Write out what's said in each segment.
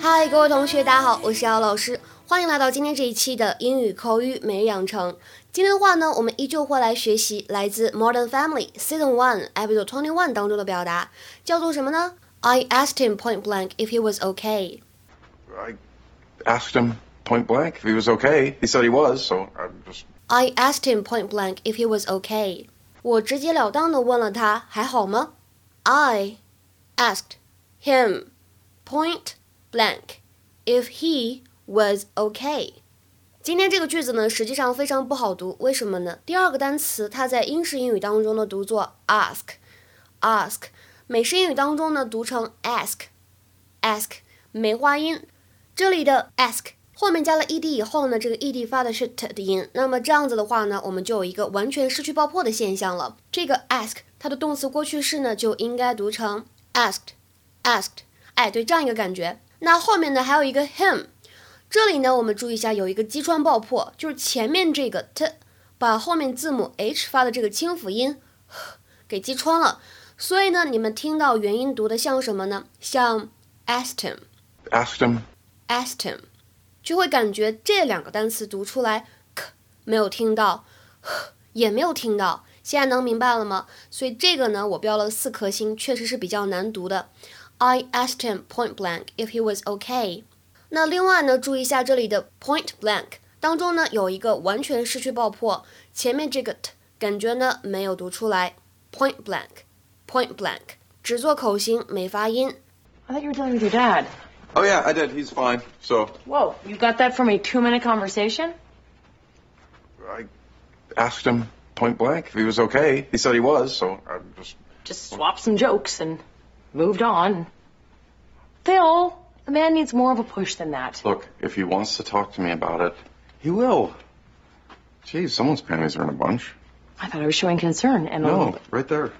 嗨，各位同学，大家好，我是姚老师，欢迎来到今天这一期的英语口语每日养成。今天的话呢，我们依旧会来学习来自《Modern Family》Season One Episode Twenty One 当中的表达，叫做什么呢？I asked him point blank if he was okay。 I asked him point blank if he was okay. He said he was, so I just I asked him point blank if he was okay。 我直截了当的问了他还好吗？I asked him point blank if he was okay。今天这个句子呢，实际上非常不好读，为什么呢？第二个单词它在英式英语当中呢读作 ask，ask，美式英语当中呢读成 ask，ask，梅花音。这里的 ask 后面加了 ed 以后呢，这个 ed 发的是 t 的音。那么这样子的话呢，我们就有一个完全失去爆破的现象了。这个 ask 它的动词过去式呢就应该读成 asked，asked。哎，对，这样一个感觉。那后面呢还有一个 him，这里呢我们注意一下，有一个击穿爆破，就是前面这个 t 把后面字母 h 发的这个清辅音给击穿了。所以呢，你们听到元音读的像什么呢？像 asked him。asked him. 就会感觉这两个单词读出来 k 没有听到，也没有听到。现在能明白了吗？所以这个呢，我标了四颗星，确实是比较难读的。I asked him point blank if he was okay。那另外呢，注意一下这里的 point blank 当中呢有一个完全失去爆破，前面这个 t 感觉呢没有读出来。point blank，point blank，只做口型没发音。I thought you dealing your dad. Oh yeah, I did. He's fine. So Whoa, you got that from a two minute conversation? I asked him point blank if he was okay. He said he was, so I just Just swapped some jokes and moved on. Phil, the man needs more of a push than that. look. If he wants to talk to me about it, he will. Geez, someone's panties are in a bunch. I thought I was showing concern and No, right there.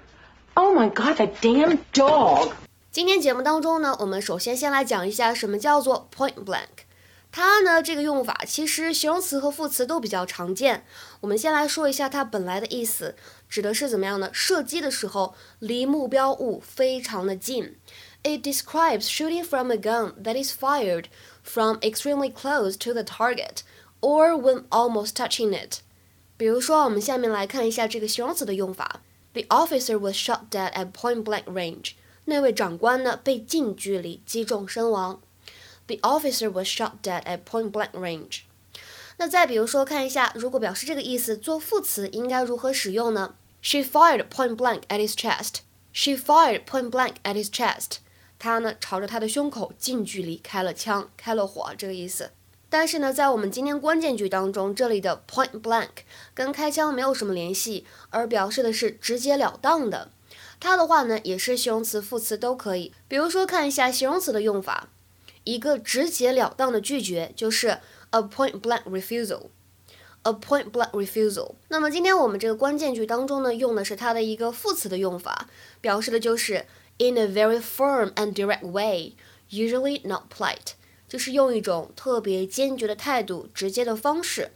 Oh my god, that damn dog! 今天节目当中呢，我们首先先来讲一下什么叫做 point blank。它呢这个用法其实形容词和副词都比较常见。我们先来说一下它本来的意思，指的是怎么样呢？射击的时候离目标物非常的近。It describes shooting from a gun that is fired from extremely close to the target or when almost touching it。比如说，我们下面来看一下这个形容词的用法。The officer was shot dead at point blank range. 那位长官呢被近距离击中身亡。The officer was shot dead at point blank range。那再比如说，看一下，如果表示这个意思，做副词应该如何使用呢？She fired point blank at his chest. She fired point blank at his chest. 她呢朝着他的胸口近距离开了枪，开了火，这个意思。但是呢，在我们今天关键句当中，这里的 point blank 跟开枪没有什么联系，而表示的是直截了当的。它的话呢，也是形容词、副词都可以。比如说，看一下形容词的用法，一个直截了当的拒绝就是 a point blank refusal。a point blank refusal。那么今天我们这个关键句当中呢，用的是它的一个副词的用法，表示的就是 in a very firm and direct way，usually not polite，就是用一种特别坚决的态度、直接的方式。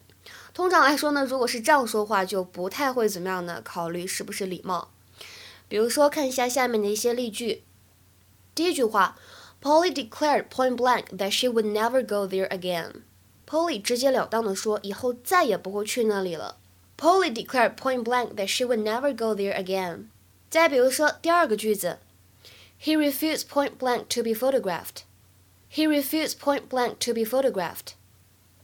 通常来说呢，如果是这样说话，就不太会怎么样呢？考虑是不是礼貌。比如说，看一下下面的一些例句。第一句话，Polly declared point blank that she would never go there again. Polly 直截了当的说，以后再也不会去那里了。Polly declared point blank that she would never go there again. 再比如说第二个句子，He refused point blank to be photographed. He refused point blank to be photographed.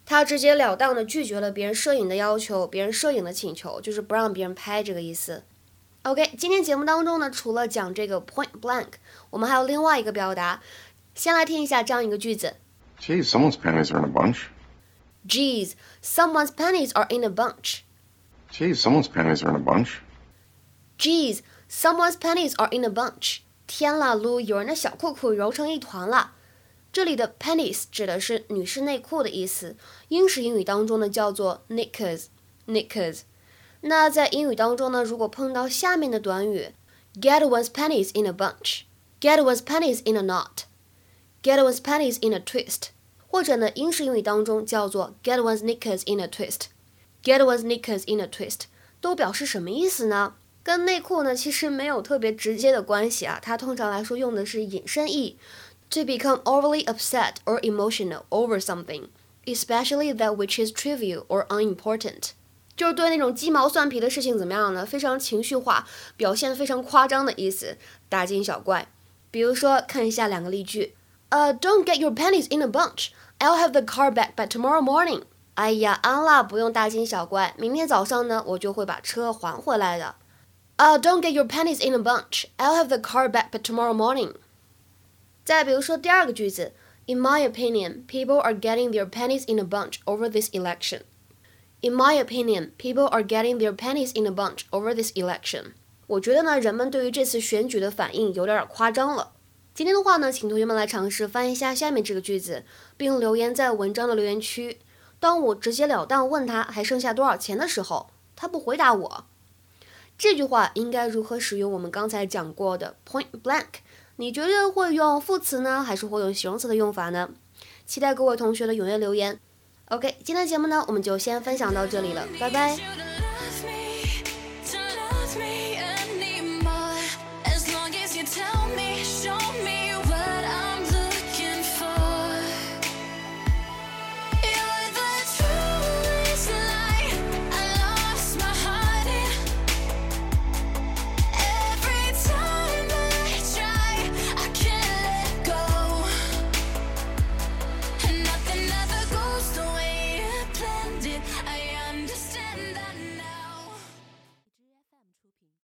他直截了当的拒绝了别人摄影的要求，别人摄影的请求，就是不让别人拍这个意思。 OK，今天节目当中呢，除了讲这个 point blank，我们还有另外一个表达。先来听一下这样一个句子 Geez, someone's panties are in a bunch. Geez, someone's panties are in a bunch. Geez, someone's panties are in a bunch. Geez, someone's panties are in a bunch. 天啦噜，有人的小裤裤揉成一团了。这里的 panties 指的是女士内裤的意思，英式英语当中呢叫做 knickers，knickers。 那在英语当中呢，如果碰到下面的短语，get one's panties in a bunch，get one's panties in a knot，get one's panties in a twist，或者呢，英式英语当中叫做 get one's knickers in a twist，get one's knickers in a twist，都表示什么意思呢？ 跟内裤呢其实没有特别直接的关系啊，它通常来说用的是引申义，to become overly upset or emotional over something, especially that which is trivial or unimportant， 就是对那种鸡毛蒜皮的事情怎么样呢？非常情绪化，表现非常夸张的意思，大惊小怪。比如说，看一下两个例句，呃，Don't get your pennies in a bunch. I'll have the car back by tomorrow morning. 哎呀，安啦，不用大惊小怪，明天早上呢，我就会把车还回来的。Uh, don't get your pennies in a bunch. I'll have the car back by tomorrow morning. 再比如说第二个句子，In my opinion, people are getting their pennies in a bunch over this election. In my opinion, people are getting their pennies in a bunch over this election. 我觉得呢，人们对于这次选举的反应有点夸张了。今天的话呢，请同学们来尝试翻译一下下面这个句子，并留言在文章的留言区。当我直截了当问他还剩下多少钱的时候，他不回答我。这句话应该如何使用我们刚才讲过的 point blank？你觉得会用副词呢，还是会用形容词的用法呢？期待各位同学的踊跃留言。OK，今天的节目呢，我们就先分享到这里了，拜拜。